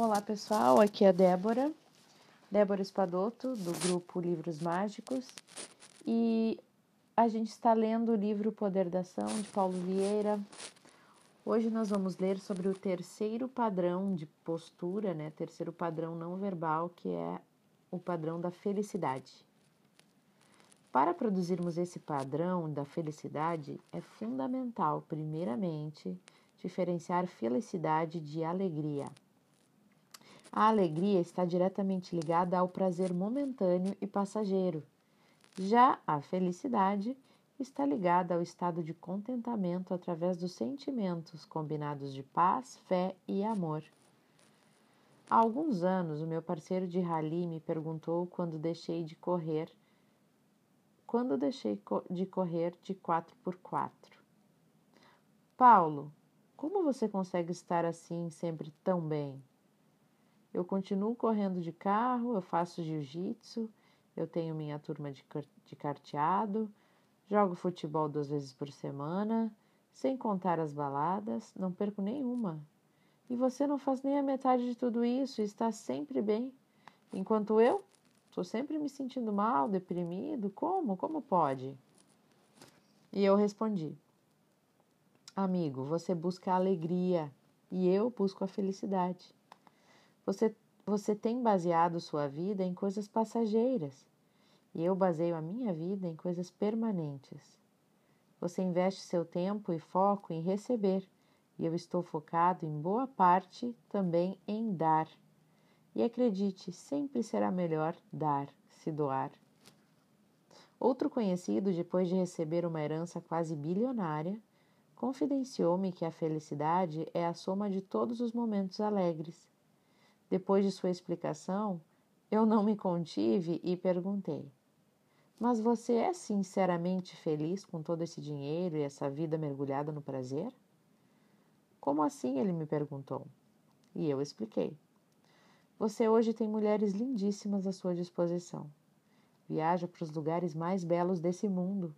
Olá pessoal, aqui é a Débora, Débora Espadoto, do grupo Livros Mágicos, e a gente está lendo o livro Poder da Ação, de Paulo Vieira. Hoje nós vamos ler sobre o terceiro padrão de postura, né? Terceiro padrão não verbal, que é o padrão da felicidade. Para produzirmos esse padrão da felicidade, é fundamental, primeiramente, diferenciar felicidade de alegria. A alegria está diretamente ligada ao prazer momentâneo e passageiro. Já a felicidade está ligada ao estado de contentamento através dos sentimentos combinados de paz, fé e amor. Há alguns anos, o meu parceiro de rally me perguntou quando deixei de correr, quando deixei de correr de 4x4. Paulo, como você consegue estar assim sempre tão bem? Eu continuo correndo de carro, eu faço jiu-jitsu, eu tenho minha turma de, de carteado, jogo futebol duas vezes por semana, sem contar as baladas, não perco nenhuma. E você não faz nem a metade de tudo isso e está sempre bem, enquanto eu estou sempre me sentindo mal, deprimido. Como? Como pode? E eu respondi: Amigo, você busca a alegria e eu busco a felicidade. Você, você tem baseado sua vida em coisas passageiras e eu baseio a minha vida em coisas permanentes. Você investe seu tempo e foco em receber e eu estou focado em boa parte também em dar. E acredite, sempre será melhor dar, se doar. Outro conhecido, depois de receber uma herança quase bilionária, confidenciou-me que a felicidade é a soma de todos os momentos alegres depois de sua explicação, eu não me contive e perguntei: Mas você é sinceramente feliz com todo esse dinheiro e essa vida mergulhada no prazer? Como assim? Ele me perguntou. E eu expliquei. Você hoje tem mulheres lindíssimas à sua disposição. Viaja para os lugares mais belos desse mundo.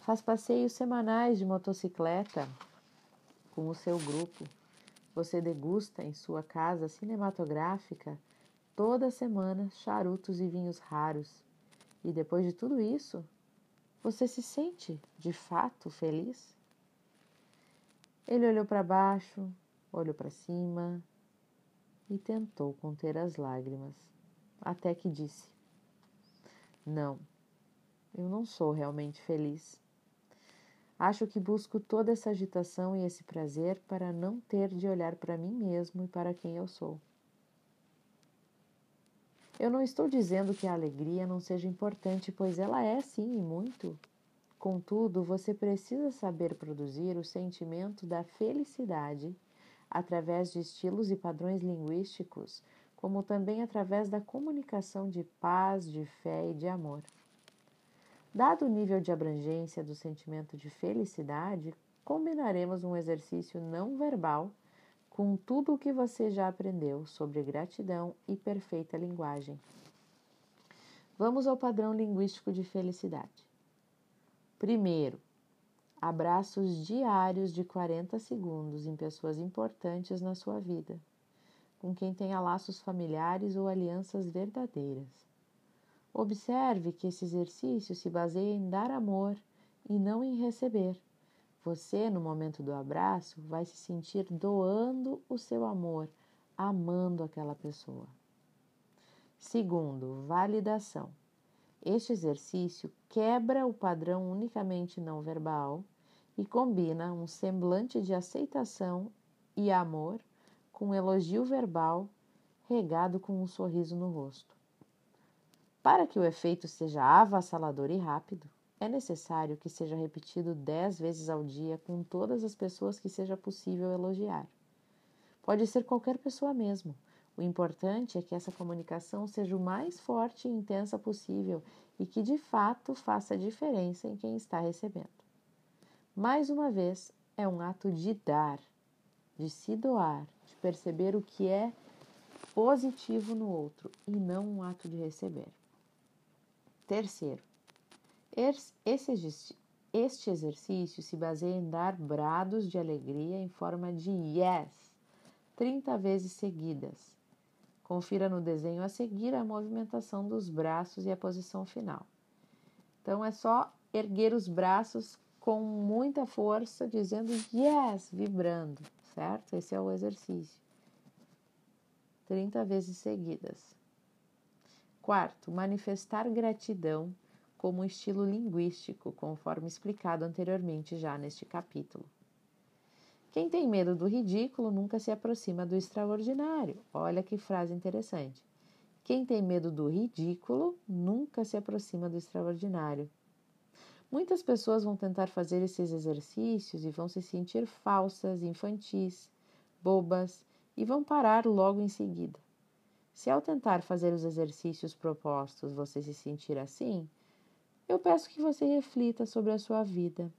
Faz passeios semanais de motocicleta com o seu grupo você degusta em sua casa cinematográfica toda semana charutos e vinhos raros. E depois de tudo isso, você se sente de fato feliz? Ele olhou para baixo, olhou para cima e tentou conter as lágrimas, até que disse: Não, eu não sou realmente feliz. Acho que busco toda essa agitação e esse prazer para não ter de olhar para mim mesmo e para quem eu sou. Eu não estou dizendo que a alegria não seja importante, pois ela é sim e muito. Contudo, você precisa saber produzir o sentimento da felicidade através de estilos e padrões linguísticos, como também através da comunicação de paz, de fé e de amor. Dado o nível de abrangência do sentimento de felicidade, combinaremos um exercício não verbal com tudo o que você já aprendeu sobre gratidão e perfeita linguagem. Vamos ao padrão linguístico de felicidade. Primeiro, abraços diários de 40 segundos em pessoas importantes na sua vida, com quem tenha laços familiares ou alianças verdadeiras. Observe que esse exercício se baseia em dar amor e não em receber. Você, no momento do abraço, vai se sentir doando o seu amor, amando aquela pessoa. Segundo, validação. Este exercício quebra o padrão unicamente não verbal e combina um semblante de aceitação e amor com um elogio verbal regado com um sorriso no rosto. Para que o efeito seja avassalador e rápido, é necessário que seja repetido dez vezes ao dia com todas as pessoas que seja possível elogiar. Pode ser qualquer pessoa mesmo. O importante é que essa comunicação seja o mais forte e intensa possível e que de fato faça diferença em quem está recebendo. Mais uma vez, é um ato de dar, de se doar, de perceber o que é positivo no outro e não um ato de receber. Terceiro, esse, este exercício se baseia em dar brados de alegria em forma de yes, 30 vezes seguidas. Confira no desenho a seguir a movimentação dos braços e a posição final. Então é só erguer os braços com muita força, dizendo yes, vibrando, certo? Esse é o exercício. 30 vezes seguidas. Quarto, manifestar gratidão como estilo linguístico, conforme explicado anteriormente já neste capítulo. Quem tem medo do ridículo nunca se aproxima do extraordinário. Olha que frase interessante. Quem tem medo do ridículo nunca se aproxima do extraordinário. Muitas pessoas vão tentar fazer esses exercícios e vão se sentir falsas, infantis, bobas e vão parar logo em seguida. Se ao tentar fazer os exercícios propostos você se sentir assim, eu peço que você reflita sobre a sua vida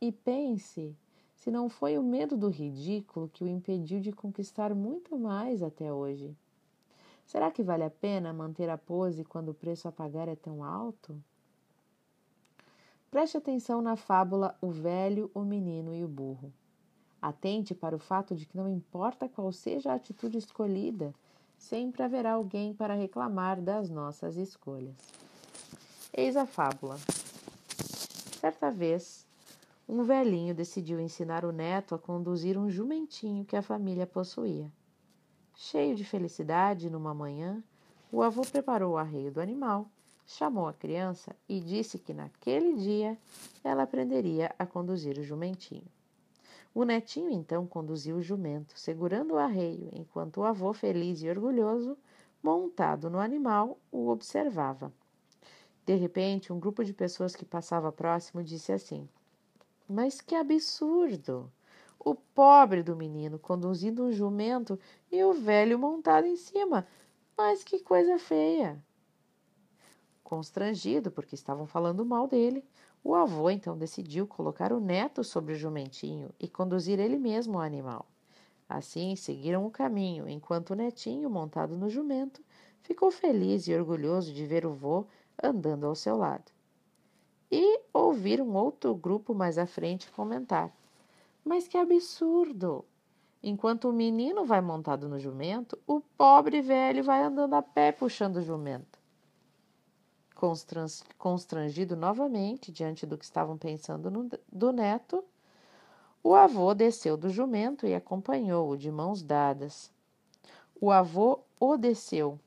e pense se não foi o medo do ridículo que o impediu de conquistar muito mais até hoje. Será que vale a pena manter a pose quando o preço a pagar é tão alto? Preste atenção na fábula O Velho, o Menino e o Burro. Atente para o fato de que não importa qual seja a atitude escolhida, sempre haverá alguém para reclamar das nossas escolhas. Eis a fábula. Certa vez, um velhinho decidiu ensinar o neto a conduzir um jumentinho que a família possuía. Cheio de felicidade, numa manhã, o avô preparou o arreio do animal chamou a criança e disse que naquele dia ela aprenderia a conduzir o jumentinho. O netinho então conduziu o jumento, segurando o arreio, enquanto o avô, feliz e orgulhoso, montado no animal, o observava. De repente, um grupo de pessoas que passava próximo disse assim: Mas que absurdo! O pobre do menino conduzindo um jumento e o velho montado em cima. Mas que coisa feia! Constrangido, porque estavam falando mal dele, o avô então decidiu colocar o neto sobre o jumentinho e conduzir ele mesmo o animal. Assim seguiram o caminho, enquanto o netinho, montado no jumento, ficou feliz e orgulhoso de ver o vô andando ao seu lado. E ouviram outro grupo mais à frente comentar: Mas que absurdo! Enquanto o menino vai montado no jumento, o pobre velho vai andando a pé puxando o jumento. Constrangido novamente diante do que estavam pensando no, do neto, o avô desceu do jumento e acompanhou-o de mãos dadas. O avô o desceu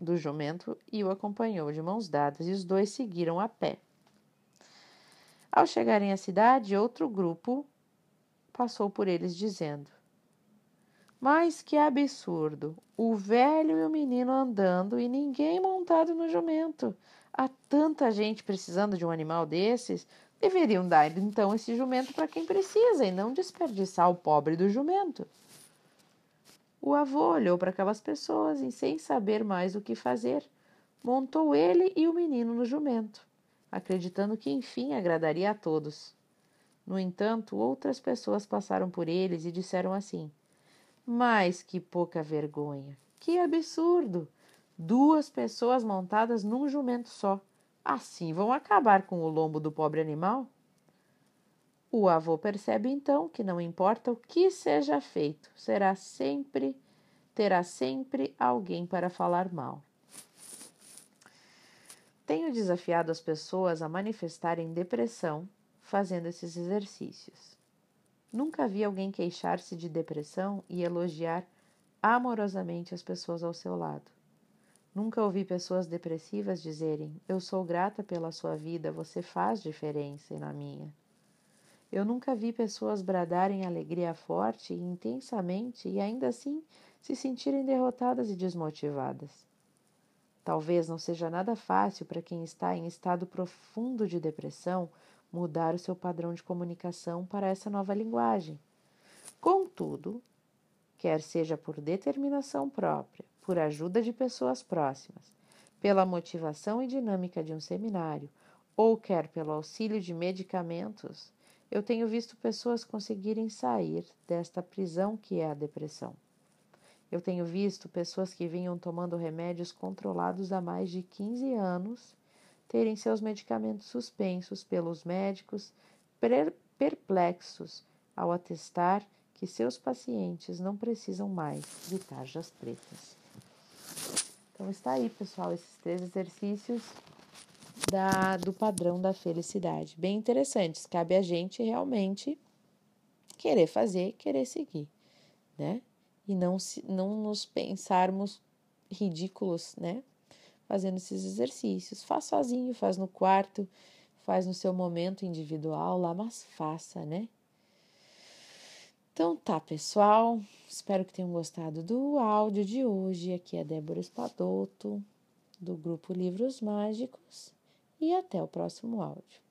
do jumento e o acompanhou de mãos dadas, e os dois seguiram a pé. Ao chegarem à cidade, outro grupo passou por eles, dizendo: mas que absurdo! O velho e o menino andando e ninguém montado no jumento. Há tanta gente precisando de um animal desses. Deveriam dar então esse jumento para quem precisa e não desperdiçar o pobre do jumento. O avô olhou para aquelas pessoas e, sem saber mais o que fazer, montou ele e o menino no jumento, acreditando que enfim agradaria a todos. No entanto, outras pessoas passaram por eles e disseram assim: mas que pouca vergonha! Que absurdo! Duas pessoas montadas num jumento só. Assim vão acabar com o lombo do pobre animal? O avô percebe então que não importa o que seja feito, será sempre terá sempre alguém para falar mal. Tenho desafiado as pessoas a manifestarem depressão fazendo esses exercícios. Nunca vi alguém queixar-se de depressão e elogiar amorosamente as pessoas ao seu lado. Nunca ouvi pessoas depressivas dizerem: Eu sou grata pela sua vida, você faz diferença na minha. Eu nunca vi pessoas bradarem alegria forte e intensamente e ainda assim se sentirem derrotadas e desmotivadas. Talvez não seja nada fácil para quem está em estado profundo de depressão mudar o seu padrão de comunicação para essa nova linguagem. Contudo, quer seja por determinação própria, por ajuda de pessoas próximas, pela motivação e dinâmica de um seminário, ou quer pelo auxílio de medicamentos, eu tenho visto pessoas conseguirem sair desta prisão que é a depressão. Eu tenho visto pessoas que vinham tomando remédios controlados há mais de 15 anos terem seus medicamentos suspensos pelos médicos perplexos ao atestar que seus pacientes não precisam mais de tarjas pretas. Então está aí, pessoal, esses três exercícios da, do padrão da felicidade. Bem interessantes. Cabe a gente realmente querer fazer, querer seguir, né? E não, se, não nos pensarmos ridículos, né? Fazendo esses exercícios. Faz sozinho, faz no quarto, faz no seu momento individual lá, mas faça, né? Então tá, pessoal. Espero que tenham gostado do áudio de hoje. Aqui é Débora Espadoto, do grupo Livros Mágicos, e até o próximo áudio.